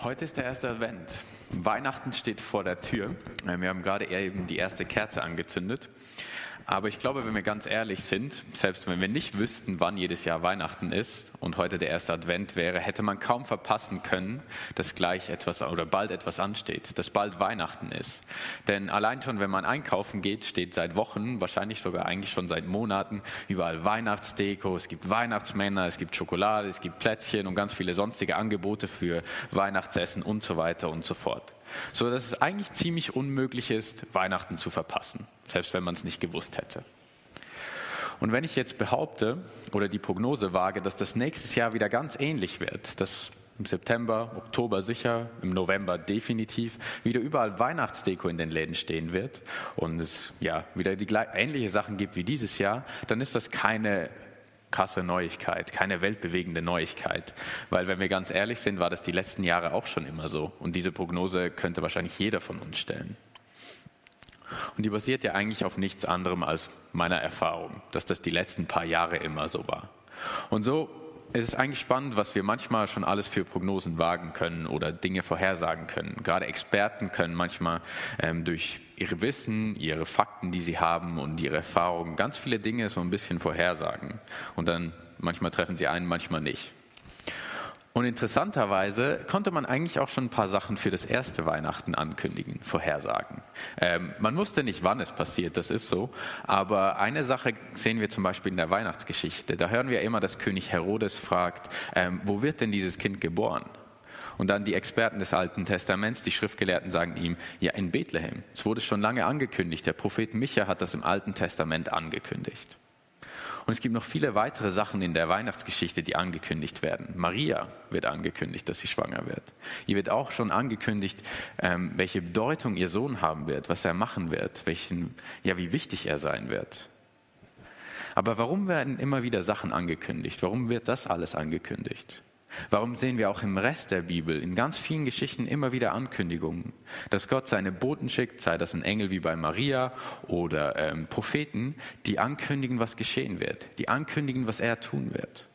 Heute ist der erste Advent. Weihnachten steht vor der Tür. Äh, wir haben gerade eben die erste Kerze angezündet. Aber ich glaube, wenn wir ganz ehrlich sind, selbst wenn wir nicht wüssten, wann jedes Jahr Weihnachten ist und heute der erste Advent wäre, hätte man kaum verpassen können, dass gleich etwas oder bald etwas ansteht, dass bald Weihnachten ist. Denn allein schon, wenn man einkaufen geht, steht seit Wochen, wahrscheinlich sogar eigentlich schon seit Monaten, überall Weihnachtsdeko, es gibt Weihnachtsmänner, es gibt Schokolade, es gibt Plätzchen und ganz viele sonstige Angebote für Weihnachtsessen und so weiter und so fort so dass es eigentlich ziemlich unmöglich ist, Weihnachten zu verpassen, selbst wenn man es nicht gewusst hätte. Und wenn ich jetzt behaupte oder die Prognose wage, dass das nächstes Jahr wieder ganz ähnlich wird, dass im September, Oktober sicher, im November definitiv wieder überall Weihnachtsdeko in den Läden stehen wird und es ja wieder die ähnliche Sachen gibt wie dieses Jahr, dann ist das keine krasse Neuigkeit, keine weltbewegende Neuigkeit. Weil wenn wir ganz ehrlich sind, war das die letzten Jahre auch schon immer so. Und diese Prognose könnte wahrscheinlich jeder von uns stellen. Und die basiert ja eigentlich auf nichts anderem als meiner Erfahrung, dass das die letzten paar Jahre immer so war. Und so es ist eigentlich spannend, was wir manchmal schon alles für Prognosen wagen können oder Dinge vorhersagen können. Gerade Experten können manchmal ähm, durch ihre Wissen, ihre Fakten, die sie haben und ihre Erfahrungen ganz viele Dinge so ein bisschen vorhersagen. Und dann manchmal treffen sie einen, manchmal nicht. Und interessanterweise konnte man eigentlich auch schon ein paar Sachen für das erste Weihnachten ankündigen, vorhersagen. Ähm, man wusste nicht, wann es passiert, das ist so. Aber eine Sache sehen wir zum Beispiel in der Weihnachtsgeschichte. Da hören wir immer, dass König Herodes fragt, ähm, wo wird denn dieses Kind geboren? Und dann die Experten des Alten Testaments, die Schriftgelehrten sagen ihm, ja, in Bethlehem. Es wurde schon lange angekündigt. Der Prophet Micha hat das im Alten Testament angekündigt. Und es gibt noch viele weitere Sachen in der Weihnachtsgeschichte, die angekündigt werden. Maria wird angekündigt, dass sie schwanger wird. Ihr wird auch schon angekündigt, ähm, welche Bedeutung ihr Sohn haben wird, was er machen wird, welchen, ja, wie wichtig er sein wird. Aber warum werden immer wieder Sachen angekündigt? Warum wird das alles angekündigt? Warum sehen wir auch im Rest der Bibel in ganz vielen Geschichten immer wieder Ankündigungen, dass Gott seine Boten schickt, sei das ein Engel wie bei Maria oder ähm, Propheten, die ankündigen, was geschehen wird, die ankündigen, was er tun wird.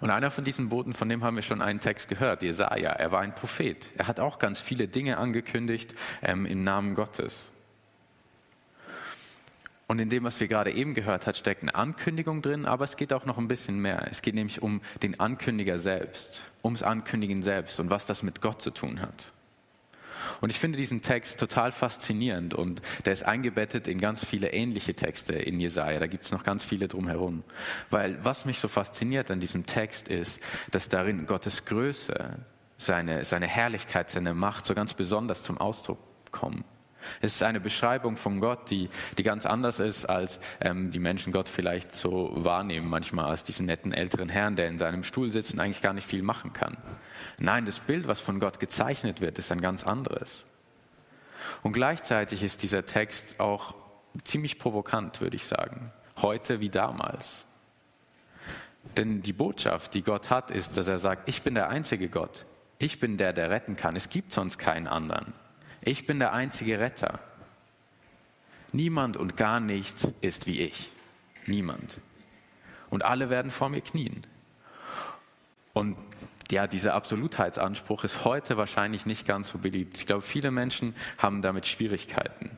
Und einer von diesen Boten, von dem haben wir schon einen Text gehört, Jesaja. Er war ein Prophet. Er hat auch ganz viele Dinge angekündigt ähm, im Namen Gottes. Und in dem, was wir gerade eben gehört haben, steckt eine Ankündigung drin, aber es geht auch noch ein bisschen mehr. Es geht nämlich um den Ankündiger selbst, ums Ankündigen selbst und was das mit Gott zu tun hat. Und ich finde diesen Text total faszinierend und der ist eingebettet in ganz viele ähnliche Texte in Jesaja. Da gibt es noch ganz viele drumherum. Weil was mich so fasziniert an diesem Text ist, dass darin Gottes Größe, seine, seine Herrlichkeit, seine Macht so ganz besonders zum Ausdruck kommen. Es ist eine Beschreibung von Gott, die, die ganz anders ist, als ähm, die Menschen Gott vielleicht so wahrnehmen, manchmal als diesen netten älteren Herrn, der in seinem Stuhl sitzt und eigentlich gar nicht viel machen kann. Nein, das Bild, was von Gott gezeichnet wird, ist ein ganz anderes. Und gleichzeitig ist dieser Text auch ziemlich provokant, würde ich sagen. Heute wie damals. Denn die Botschaft, die Gott hat, ist, dass er sagt, ich bin der einzige Gott. Ich bin der, der retten kann. Es gibt sonst keinen anderen. Ich bin der einzige Retter. Niemand und gar nichts ist wie ich. Niemand. Und alle werden vor mir knien. Und ja, dieser Absolutheitsanspruch ist heute wahrscheinlich nicht ganz so beliebt. Ich glaube, viele Menschen haben damit Schwierigkeiten.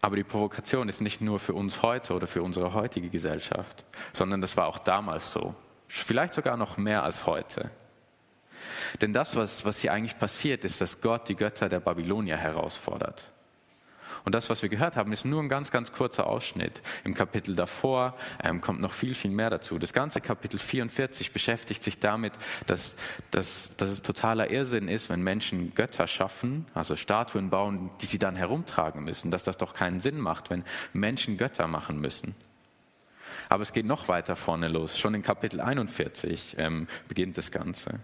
Aber die Provokation ist nicht nur für uns heute oder für unsere heutige Gesellschaft, sondern das war auch damals so. Vielleicht sogar noch mehr als heute. Denn das, was, was hier eigentlich passiert, ist, dass Gott die Götter der Babylonier herausfordert. Und das, was wir gehört haben, ist nur ein ganz, ganz kurzer Ausschnitt. Im Kapitel davor ähm, kommt noch viel, viel mehr dazu. Das ganze Kapitel 44 beschäftigt sich damit, dass, dass, dass es totaler Irrsinn ist, wenn Menschen Götter schaffen, also Statuen bauen, die sie dann herumtragen müssen, dass das doch keinen Sinn macht, wenn Menschen Götter machen müssen. Aber es geht noch weiter vorne los. Schon in Kapitel 41 ähm, beginnt das Ganze.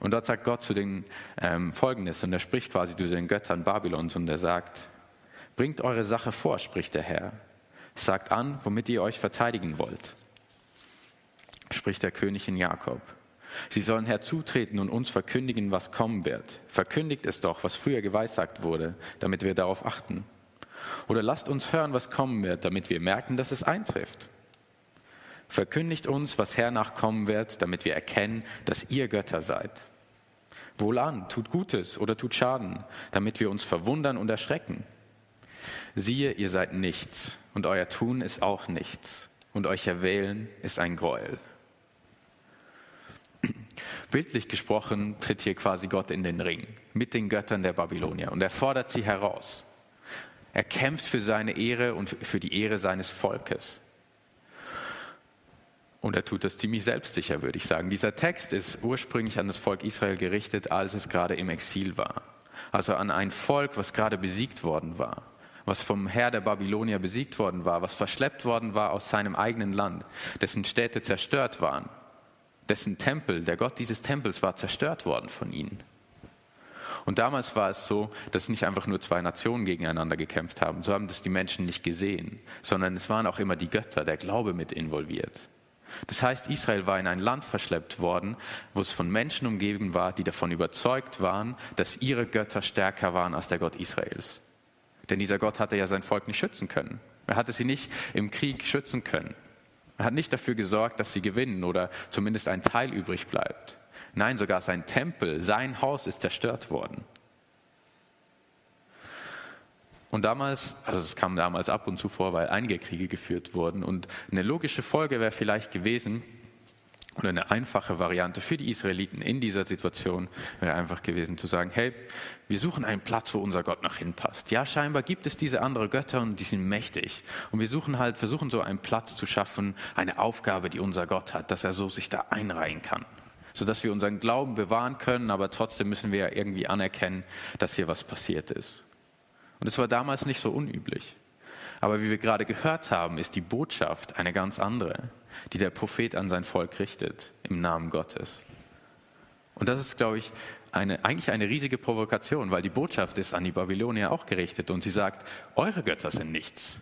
Und dort sagt Gott zu den ähm, Folgendes, und er spricht quasi zu den Göttern Babylons, und er sagt, bringt eure Sache vor, spricht der Herr. Sagt an, womit ihr euch verteidigen wollt, spricht der König in Jakob. Sie sollen herzutreten und uns verkündigen, was kommen wird. Verkündigt es doch, was früher geweissagt wurde, damit wir darauf achten. Oder lasst uns hören, was kommen wird, damit wir merken, dass es eintrifft. Verkündigt uns, was hernach kommen wird, damit wir erkennen, dass ihr Götter seid. Wohlan, tut Gutes oder tut Schaden, damit wir uns verwundern und erschrecken. Siehe, ihr seid nichts, und euer Tun ist auch nichts, und euch erwählen ist ein Gräuel. Bildlich gesprochen tritt hier quasi Gott in den Ring mit den Göttern der Babylonier und er fordert sie heraus. Er kämpft für seine Ehre und für die Ehre seines Volkes. Und er tut das ziemlich selbstsicher, würde ich sagen. Dieser Text ist ursprünglich an das Volk Israel gerichtet, als es gerade im Exil war. Also an ein Volk, was gerade besiegt worden war, was vom Herr der Babylonier besiegt worden war, was verschleppt worden war aus seinem eigenen Land, dessen Städte zerstört waren, dessen Tempel, der Gott dieses Tempels war zerstört worden von ihnen. Und damals war es so, dass nicht einfach nur zwei Nationen gegeneinander gekämpft haben, so haben das die Menschen nicht gesehen, sondern es waren auch immer die Götter, der Glaube mit involviert. Das heißt, Israel war in ein Land verschleppt worden, wo es von Menschen umgeben war, die davon überzeugt waren, dass ihre Götter stärker waren als der Gott Israels. Denn dieser Gott hatte ja sein Volk nicht schützen können. Er hatte sie nicht im Krieg schützen können. Er hat nicht dafür gesorgt, dass sie gewinnen oder zumindest ein Teil übrig bleibt. Nein, sogar sein Tempel, sein Haus ist zerstört worden. Und damals, also es kam damals ab und zu vor, weil einige Kriege geführt wurden. Und eine logische Folge wäre vielleicht gewesen, oder eine einfache Variante für die Israeliten in dieser Situation wäre einfach gewesen zu sagen, hey, wir suchen einen Platz, wo unser Gott nach hinpasst. Ja, scheinbar gibt es diese anderen Götter und die sind mächtig. Und wir suchen halt, versuchen so einen Platz zu schaffen, eine Aufgabe, die unser Gott hat, dass er so sich da einreihen kann. Sodass wir unseren Glauben bewahren können, aber trotzdem müssen wir ja irgendwie anerkennen, dass hier was passiert ist. Und es war damals nicht so unüblich. Aber wie wir gerade gehört haben, ist die Botschaft eine ganz andere, die der Prophet an sein Volk richtet im Namen Gottes. Und das ist, glaube ich, eine, eigentlich eine riesige Provokation, weil die Botschaft ist an die Babylonier auch gerichtet und sie sagt, eure Götter sind nichts.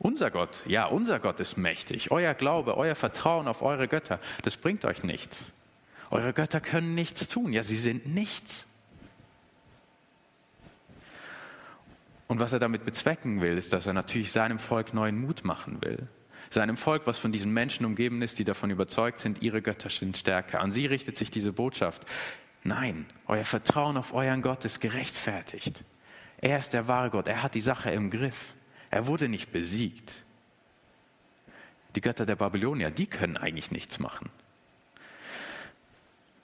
Unser Gott, ja, unser Gott ist mächtig. Euer Glaube, euer Vertrauen auf eure Götter, das bringt euch nichts. Eure Götter können nichts tun, ja, sie sind nichts. Und was er damit bezwecken will, ist, dass er natürlich seinem Volk neuen Mut machen will. Seinem Volk, was von diesen Menschen umgeben ist, die davon überzeugt sind, ihre Götter sind stärker. An sie richtet sich diese Botschaft. Nein, euer Vertrauen auf euren Gott ist gerechtfertigt. Er ist der wahre Gott. Er hat die Sache im Griff. Er wurde nicht besiegt. Die Götter der Babylonier, die können eigentlich nichts machen.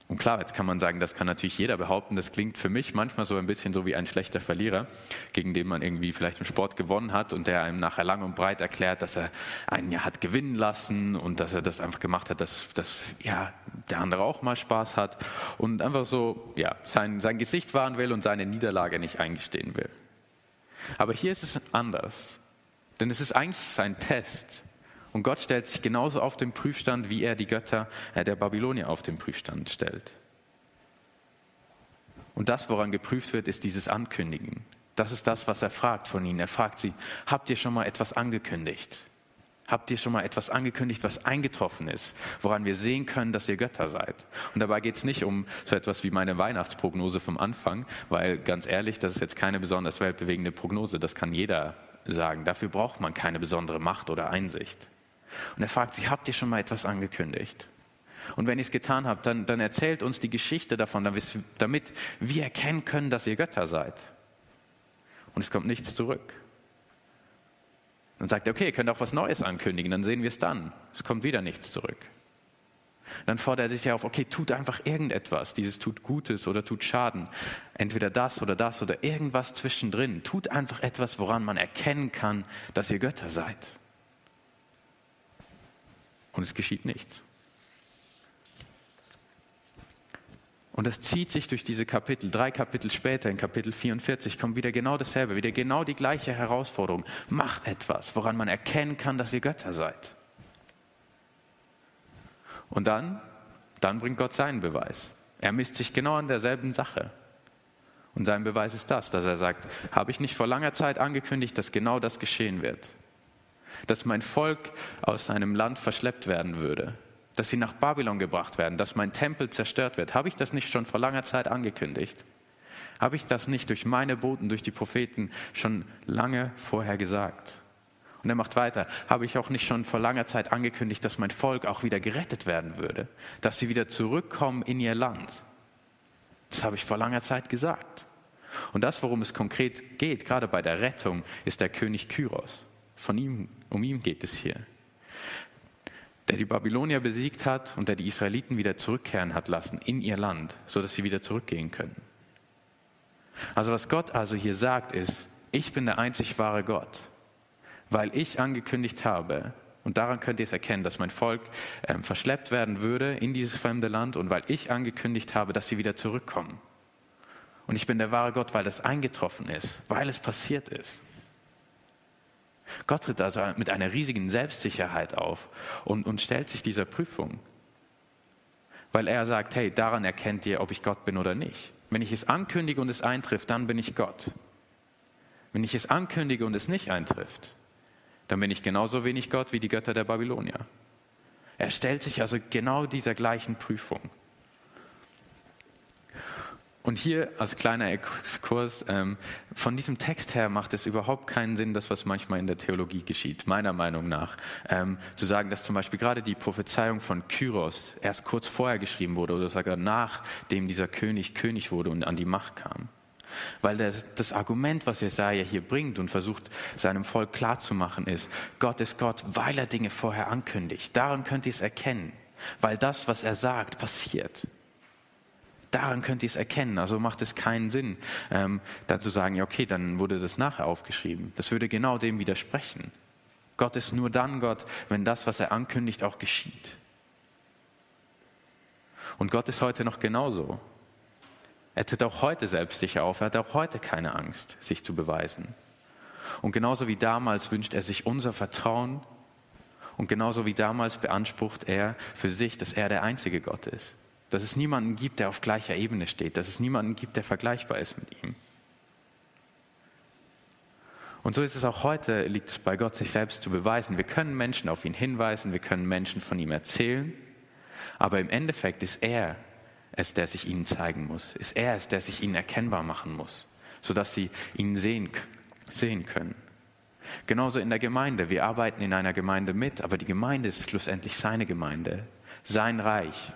Und klar, jetzt kann man sagen, das kann natürlich jeder behaupten. Das klingt für mich manchmal so ein bisschen so wie ein schlechter Verlierer, gegen den man irgendwie vielleicht im Sport gewonnen hat und der einem nachher lang und breit erklärt, dass er einen ja hat gewinnen lassen und dass er das einfach gemacht hat, dass, dass ja, der andere auch mal Spaß hat und einfach so ja, sein, sein Gesicht wahren will und seine Niederlage nicht eingestehen will. Aber hier ist es anders. Denn es ist eigentlich sein Test. Und Gott stellt sich genauso auf den Prüfstand, wie er die Götter äh, der Babylonier auf den Prüfstand stellt. Und das, woran geprüft wird, ist dieses Ankündigen. Das ist das, was er fragt von ihnen. Er fragt sie, habt ihr schon mal etwas angekündigt? Habt ihr schon mal etwas angekündigt, was eingetroffen ist, woran wir sehen können, dass ihr Götter seid? Und dabei geht es nicht um so etwas wie meine Weihnachtsprognose vom Anfang, weil ganz ehrlich, das ist jetzt keine besonders weltbewegende Prognose, das kann jeder sagen. Dafür braucht man keine besondere Macht oder Einsicht. Und er fragt sich, habt ihr schon mal etwas angekündigt? Und wenn ihr es getan habt, dann, dann erzählt uns die Geschichte davon, damit wir erkennen können, dass ihr Götter seid. Und es kommt nichts zurück. Dann sagt er, okay, ihr könnt auch was Neues ankündigen, dann sehen wir es dann. Es kommt wieder nichts zurück. Dann fordert er sich auf, okay, tut einfach irgendetwas. Dieses tut Gutes oder tut Schaden. Entweder das oder das oder irgendwas zwischendrin. Tut einfach etwas, woran man erkennen kann, dass ihr Götter seid und es geschieht nichts. Und das zieht sich durch diese Kapitel. Drei Kapitel später, in Kapitel 44, kommt wieder genau dasselbe, wieder genau die gleiche Herausforderung. Macht etwas, woran man erkennen kann, dass ihr Götter seid. Und dann, dann bringt Gott seinen Beweis. Er misst sich genau an derselben Sache. Und sein Beweis ist das, dass er sagt, habe ich nicht vor langer Zeit angekündigt, dass genau das geschehen wird dass mein Volk aus seinem Land verschleppt werden würde, dass sie nach Babylon gebracht werden, dass mein Tempel zerstört wird. Habe ich das nicht schon vor langer Zeit angekündigt? Habe ich das nicht durch meine Boten, durch die Propheten schon lange vorher gesagt? Und er macht weiter, habe ich auch nicht schon vor langer Zeit angekündigt, dass mein Volk auch wieder gerettet werden würde, dass sie wieder zurückkommen in ihr Land. Das habe ich vor langer Zeit gesagt. Und das, worum es konkret geht, gerade bei der Rettung, ist der König Kyros. Von ihm, um ihn geht es hier. Der die Babylonier besiegt hat und der die Israeliten wieder zurückkehren hat lassen in ihr Land, sodass sie wieder zurückgehen können. Also was Gott also hier sagt ist, ich bin der einzig wahre Gott, weil ich angekündigt habe, und daran könnt ihr es erkennen, dass mein Volk äh, verschleppt werden würde in dieses fremde Land und weil ich angekündigt habe, dass sie wieder zurückkommen. Und ich bin der wahre Gott, weil das eingetroffen ist, weil es passiert ist. Gott tritt also mit einer riesigen Selbstsicherheit auf und, und stellt sich dieser Prüfung. Weil er sagt, hey, daran erkennt ihr, ob ich Gott bin oder nicht. Wenn ich es ankündige und es eintrifft, dann bin ich Gott. Wenn ich es ankündige und es nicht eintrifft, dann bin ich genauso wenig Gott wie die Götter der Babylonier. Er stellt sich also genau dieser gleichen Prüfung. Und hier als kleiner Exkurs, ähm, von diesem Text her macht es überhaupt keinen Sinn, das, was manchmal in der Theologie geschieht, meiner Meinung nach. Ähm, zu sagen, dass zum Beispiel gerade die Prophezeiung von Kyros erst kurz vorher geschrieben wurde oder sogar nachdem dieser König König wurde und an die Macht kam. Weil das, das Argument, was Jesaja hier bringt und versucht, seinem Volk klarzumachen, ist, Gott ist Gott, weil er Dinge vorher ankündigt. Daran könnt ihr es erkennen. Weil das, was er sagt, passiert. Daran könnt ihr es erkennen. Also macht es keinen Sinn, ähm, dann zu sagen, ja, okay, dann wurde das nachher aufgeschrieben. Das würde genau dem widersprechen. Gott ist nur dann Gott, wenn das, was er ankündigt, auch geschieht. Und Gott ist heute noch genauso. Er tritt auch heute selbstsicher auf. Er hat auch heute keine Angst, sich zu beweisen. Und genauso wie damals wünscht er sich unser Vertrauen. Und genauso wie damals beansprucht er für sich, dass er der einzige Gott ist. Dass es niemanden gibt, der auf gleicher Ebene steht, dass es niemanden gibt, der vergleichbar ist mit ihm. Und so ist es auch heute, liegt es bei Gott, sich selbst zu beweisen. Wir können Menschen auf ihn hinweisen, wir können Menschen von ihm erzählen, aber im Endeffekt ist er es, der sich ihnen zeigen muss, ist er es, der sich ihnen erkennbar machen muss, sodass sie ihn sehen, sehen können. Genauso in der Gemeinde. Wir arbeiten in einer Gemeinde mit, aber die Gemeinde ist schlussendlich seine Gemeinde, sein Reich.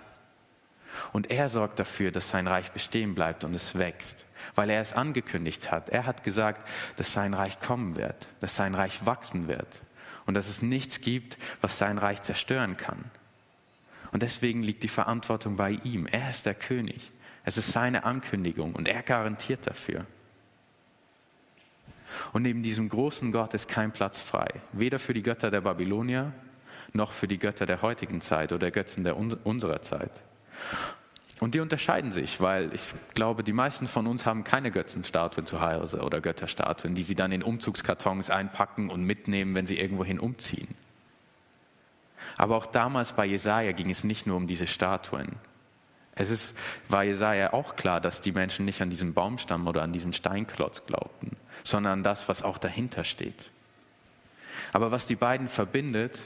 Und er sorgt dafür, dass sein Reich bestehen bleibt und es wächst, weil er es angekündigt hat. Er hat gesagt, dass sein Reich kommen wird, dass sein Reich wachsen wird und dass es nichts gibt, was sein Reich zerstören kann. Und deswegen liegt die Verantwortung bei ihm. Er ist der König. Es ist seine Ankündigung und er garantiert dafür. Und neben diesem großen Gott ist kein Platz frei, weder für die Götter der Babylonier noch für die Götter der heutigen Zeit oder Götzen der unserer Zeit. Und die unterscheiden sich, weil ich glaube, die meisten von uns haben keine Götzenstatuen zu Hause oder Götterstatuen, die sie dann in Umzugskartons einpacken und mitnehmen, wenn sie irgendwohin umziehen. Aber auch damals bei Jesaja ging es nicht nur um diese Statuen. Es ist, war Jesaja auch klar, dass die Menschen nicht an diesen Baumstamm oder an diesen Steinklotz glaubten, sondern an das, was auch dahinter steht. Aber was die beiden verbindet,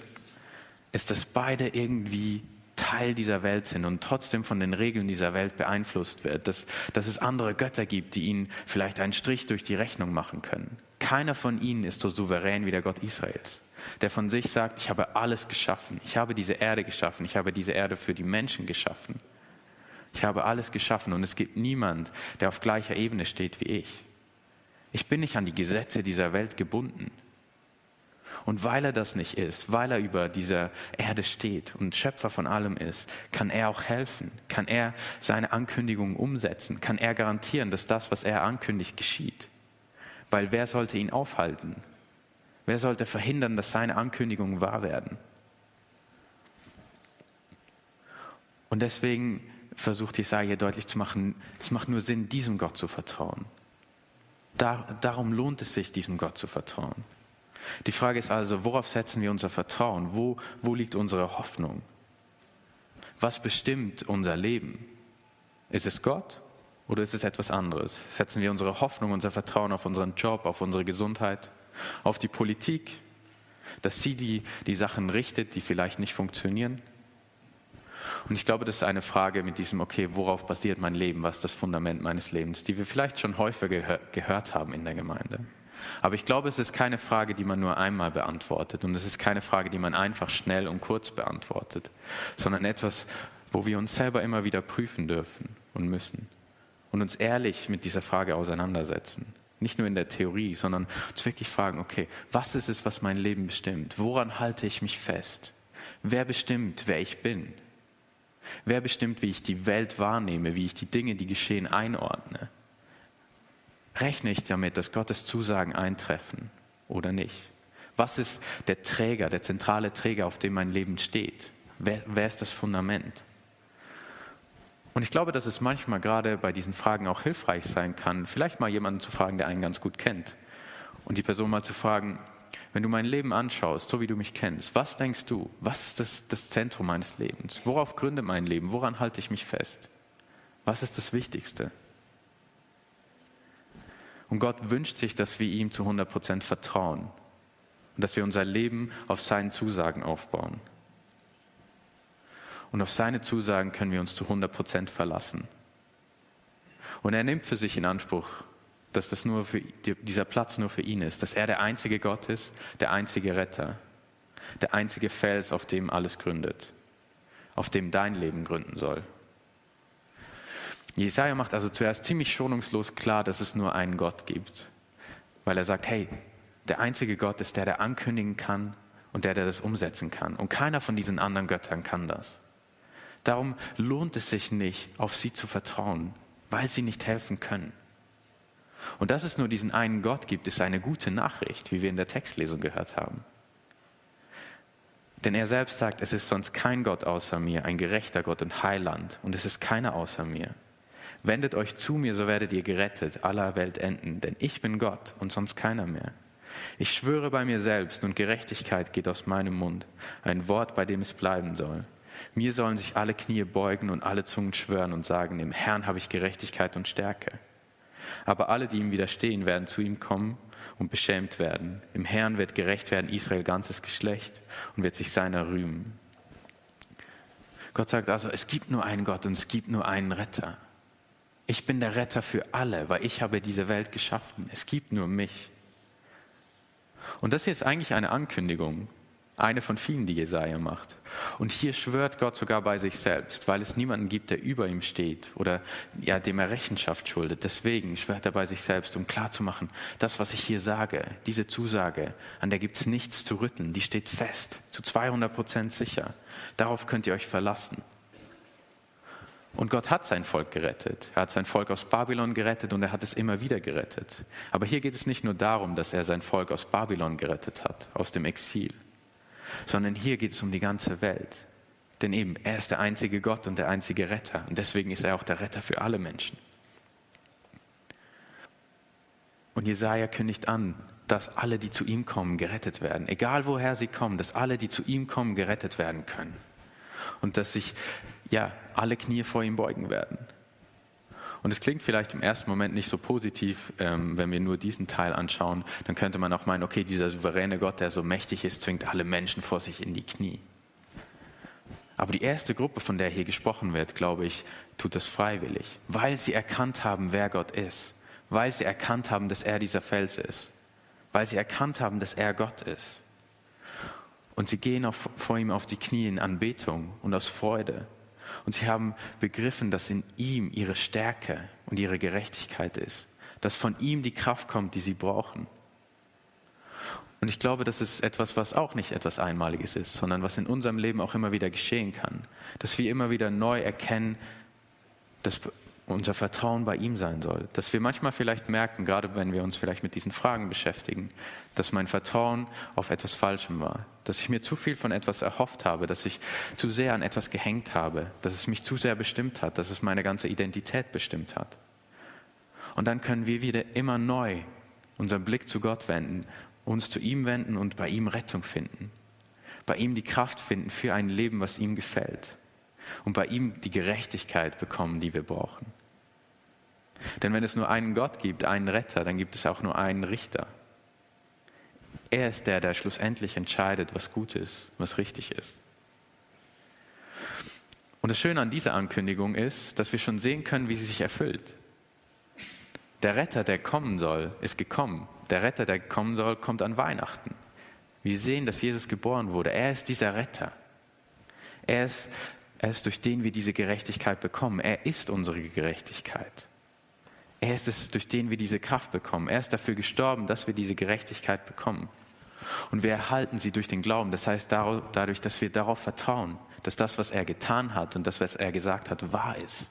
ist, dass beide irgendwie Teil dieser Welt sind und trotzdem von den Regeln dieser Welt beeinflusst wird, dass, dass es andere Götter gibt, die ihnen vielleicht einen Strich durch die Rechnung machen können. Keiner von ihnen ist so souverän wie der Gott Israels, der von sich sagt, ich habe alles geschaffen, ich habe diese Erde geschaffen, ich habe diese Erde für die Menschen geschaffen. Ich habe alles geschaffen und es gibt niemand, der auf gleicher Ebene steht wie ich. Ich bin nicht an die Gesetze dieser Welt gebunden. Und weil er das nicht ist, weil er über dieser Erde steht und Schöpfer von allem ist, kann er auch helfen, kann er seine Ankündigungen umsetzen, kann er garantieren, dass das, was er ankündigt, geschieht. Weil wer sollte ihn aufhalten? Wer sollte verhindern, dass seine Ankündigungen wahr werden? Und deswegen versucht Jesaja deutlich zu machen, es macht nur Sinn, diesem Gott zu vertrauen. Dar, darum lohnt es sich, diesem Gott zu vertrauen. Die Frage ist also, worauf setzen wir unser Vertrauen? Wo, wo liegt unsere Hoffnung? Was bestimmt unser Leben? Ist es Gott oder ist es etwas anderes? Setzen wir unsere Hoffnung, unser Vertrauen auf unseren Job, auf unsere Gesundheit, auf die Politik, dass sie die, die Sachen richtet, die vielleicht nicht funktionieren? Und ich glaube, das ist eine Frage mit diesem, okay, worauf basiert mein Leben? Was ist das Fundament meines Lebens? Die wir vielleicht schon häufig gehör gehört haben in der Gemeinde. Aber ich glaube, es ist keine Frage, die man nur einmal beantwortet. Und es ist keine Frage, die man einfach schnell und kurz beantwortet, sondern etwas, wo wir uns selber immer wieder prüfen dürfen und müssen und uns ehrlich mit dieser Frage auseinandersetzen. Nicht nur in der Theorie, sondern uns wirklich fragen, okay, was ist es, was mein Leben bestimmt? Woran halte ich mich fest? Wer bestimmt, wer ich bin? Wer bestimmt, wie ich die Welt wahrnehme, wie ich die Dinge, die geschehen, einordne? Rechne ich damit, dass Gottes Zusagen eintreffen oder nicht? Was ist der Träger, der zentrale Träger, auf dem mein Leben steht? Wer, wer ist das Fundament? Und ich glaube, dass es manchmal gerade bei diesen Fragen auch hilfreich sein kann, vielleicht mal jemanden zu fragen, der einen ganz gut kennt. Und die Person mal zu fragen, wenn du mein Leben anschaust, so wie du mich kennst, was denkst du? Was ist das, das Zentrum meines Lebens? Worauf gründet mein Leben? Woran halte ich mich fest? Was ist das Wichtigste? Und Gott wünscht sich, dass wir ihm zu 100 Prozent vertrauen und dass wir unser Leben auf seinen Zusagen aufbauen. Und auf seine Zusagen können wir uns zu 100 Prozent verlassen. Und er nimmt für sich in Anspruch, dass das nur für, dieser Platz nur für ihn ist, dass er der einzige Gott ist, der einzige Retter, der einzige Fels, auf dem alles gründet, auf dem dein Leben gründen soll. Jesaja macht also zuerst ziemlich schonungslos klar, dass es nur einen Gott gibt, weil er sagt, hey, der einzige Gott ist der, der ankündigen kann und der, der das umsetzen kann. Und keiner von diesen anderen Göttern kann das. Darum lohnt es sich nicht, auf sie zu vertrauen, weil sie nicht helfen können. Und dass es nur diesen einen Gott gibt, ist eine gute Nachricht, wie wir in der Textlesung gehört haben. Denn er selbst sagt, es ist sonst kein Gott außer mir, ein gerechter Gott und Heiland, und es ist keiner außer mir. Wendet euch zu mir, so werdet ihr gerettet, aller Welt enden, denn ich bin Gott und sonst keiner mehr. Ich schwöre bei mir selbst und Gerechtigkeit geht aus meinem Mund, ein Wort, bei dem es bleiben soll. Mir sollen sich alle Knie beugen und alle Zungen schwören und sagen, im Herrn habe ich Gerechtigkeit und Stärke. Aber alle, die ihm widerstehen, werden zu ihm kommen und beschämt werden. Im Herrn wird gerecht werden Israel ganzes Geschlecht und wird sich seiner rühmen. Gott sagt also, es gibt nur einen Gott und es gibt nur einen Retter. Ich bin der Retter für alle, weil ich habe diese Welt geschaffen. Es gibt nur mich. Und das hier ist eigentlich eine Ankündigung, eine von vielen, die Jesaja macht. Und hier schwört Gott sogar bei sich selbst, weil es niemanden gibt, der über ihm steht oder ja, dem er Rechenschaft schuldet. Deswegen schwört er bei sich selbst, um klarzumachen, das, was ich hier sage, diese Zusage, an der gibt es nichts zu rütteln, die steht fest, zu 200 Prozent sicher. Darauf könnt ihr euch verlassen. Und Gott hat sein Volk gerettet. Er hat sein Volk aus Babylon gerettet und er hat es immer wieder gerettet. Aber hier geht es nicht nur darum, dass er sein Volk aus Babylon gerettet hat, aus dem Exil, sondern hier geht es um die ganze Welt. Denn eben, er ist der einzige Gott und der einzige Retter. Und deswegen ist er auch der Retter für alle Menschen. Und Jesaja kündigt an, dass alle, die zu ihm kommen, gerettet werden. Egal woher sie kommen, dass alle, die zu ihm kommen, gerettet werden können und dass sich ja alle Knie vor ihm beugen werden. Und es klingt vielleicht im ersten Moment nicht so positiv, ähm, wenn wir nur diesen Teil anschauen. Dann könnte man auch meinen, okay, dieser souveräne Gott, der so mächtig ist, zwingt alle Menschen vor sich in die Knie. Aber die erste Gruppe, von der hier gesprochen wird, glaube ich, tut das freiwillig, weil sie erkannt haben, wer Gott ist, weil sie erkannt haben, dass er dieser Fels ist, weil sie erkannt haben, dass er Gott ist. Und sie gehen auf, vor ihm auf die Knie in Anbetung und aus Freude. Und sie haben begriffen, dass in ihm ihre Stärke und ihre Gerechtigkeit ist. Dass von ihm die Kraft kommt, die sie brauchen. Und ich glaube, das ist etwas, was auch nicht etwas Einmaliges ist, sondern was in unserem Leben auch immer wieder geschehen kann. Dass wir immer wieder neu erkennen, dass unser Vertrauen bei ihm sein soll. Dass wir manchmal vielleicht merken, gerade wenn wir uns vielleicht mit diesen Fragen beschäftigen, dass mein Vertrauen auf etwas Falschem war. Dass ich mir zu viel von etwas erhofft habe, dass ich zu sehr an etwas gehängt habe, dass es mich zu sehr bestimmt hat, dass es meine ganze Identität bestimmt hat. Und dann können wir wieder immer neu unseren Blick zu Gott wenden, uns zu ihm wenden und bei ihm Rettung finden. Bei ihm die Kraft finden für ein Leben, was ihm gefällt und bei ihm die Gerechtigkeit bekommen, die wir brauchen. Denn wenn es nur einen Gott gibt, einen Retter, dann gibt es auch nur einen Richter. Er ist der, der schlussendlich entscheidet, was gut ist, was richtig ist. Und das Schöne an dieser Ankündigung ist, dass wir schon sehen können, wie sie sich erfüllt. Der Retter, der kommen soll, ist gekommen. Der Retter, der kommen soll, kommt an Weihnachten. Wir sehen, dass Jesus geboren wurde. Er ist dieser Retter. Er ist, er ist durch den wir diese Gerechtigkeit bekommen. Er ist unsere Gerechtigkeit. Er ist es, durch den wir diese Kraft bekommen. Er ist dafür gestorben, dass wir diese Gerechtigkeit bekommen. Und wir erhalten sie durch den Glauben. Das heißt dadurch, dass wir darauf vertrauen, dass das, was er getan hat und das, was er gesagt hat, wahr ist.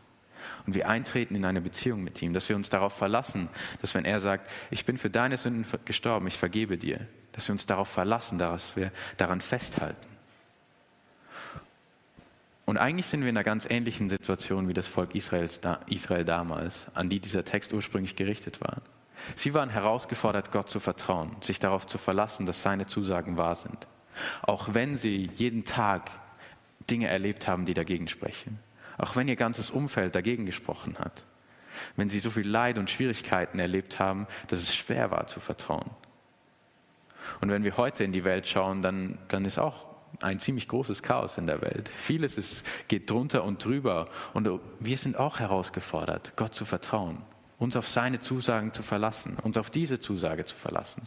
Und wir eintreten in eine Beziehung mit ihm, dass wir uns darauf verlassen, dass wenn er sagt, ich bin für deine Sünden gestorben, ich vergebe dir, dass wir uns darauf verlassen, dass wir daran festhalten. Und eigentlich sind wir in einer ganz ähnlichen Situation wie das Volk Israels, Israel damals, an die dieser Text ursprünglich gerichtet war. Sie waren herausgefordert, Gott zu vertrauen, sich darauf zu verlassen, dass seine Zusagen wahr sind. Auch wenn sie jeden Tag Dinge erlebt haben, die dagegen sprechen. Auch wenn ihr ganzes Umfeld dagegen gesprochen hat. Wenn sie so viel Leid und Schwierigkeiten erlebt haben, dass es schwer war zu vertrauen. Und wenn wir heute in die Welt schauen, dann, dann ist auch ein ziemlich großes Chaos in der Welt. Vieles ist, geht drunter und drüber. Und wir sind auch herausgefordert, Gott zu vertrauen, uns auf seine Zusagen zu verlassen, uns auf diese Zusage zu verlassen.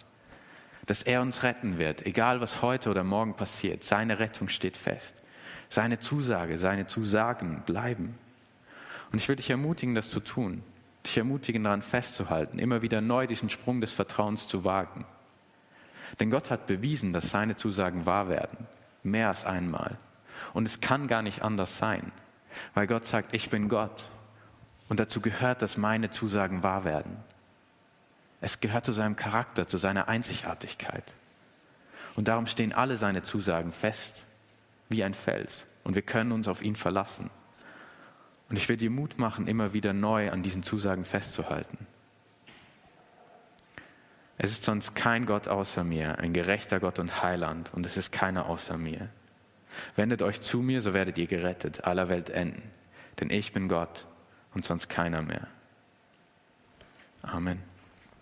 Dass er uns retten wird, egal was heute oder morgen passiert. Seine Rettung steht fest. Seine Zusage, seine Zusagen bleiben. Und ich will dich ermutigen, das zu tun. Dich ermutigen, daran festzuhalten, immer wieder neu diesen Sprung des Vertrauens zu wagen. Denn Gott hat bewiesen, dass seine Zusagen wahr werden. Mehr als einmal. Und es kann gar nicht anders sein, weil Gott sagt, ich bin Gott. Und dazu gehört, dass meine Zusagen wahr werden. Es gehört zu seinem Charakter, zu seiner Einzigartigkeit. Und darum stehen alle seine Zusagen fest, wie ein Fels. Und wir können uns auf ihn verlassen. Und ich will dir Mut machen, immer wieder neu an diesen Zusagen festzuhalten. Es ist sonst kein Gott außer mir, ein gerechter Gott und Heiland, und es ist keiner außer mir. Wendet euch zu mir, so werdet ihr gerettet, aller Welt enden. Denn ich bin Gott und sonst keiner mehr. Amen.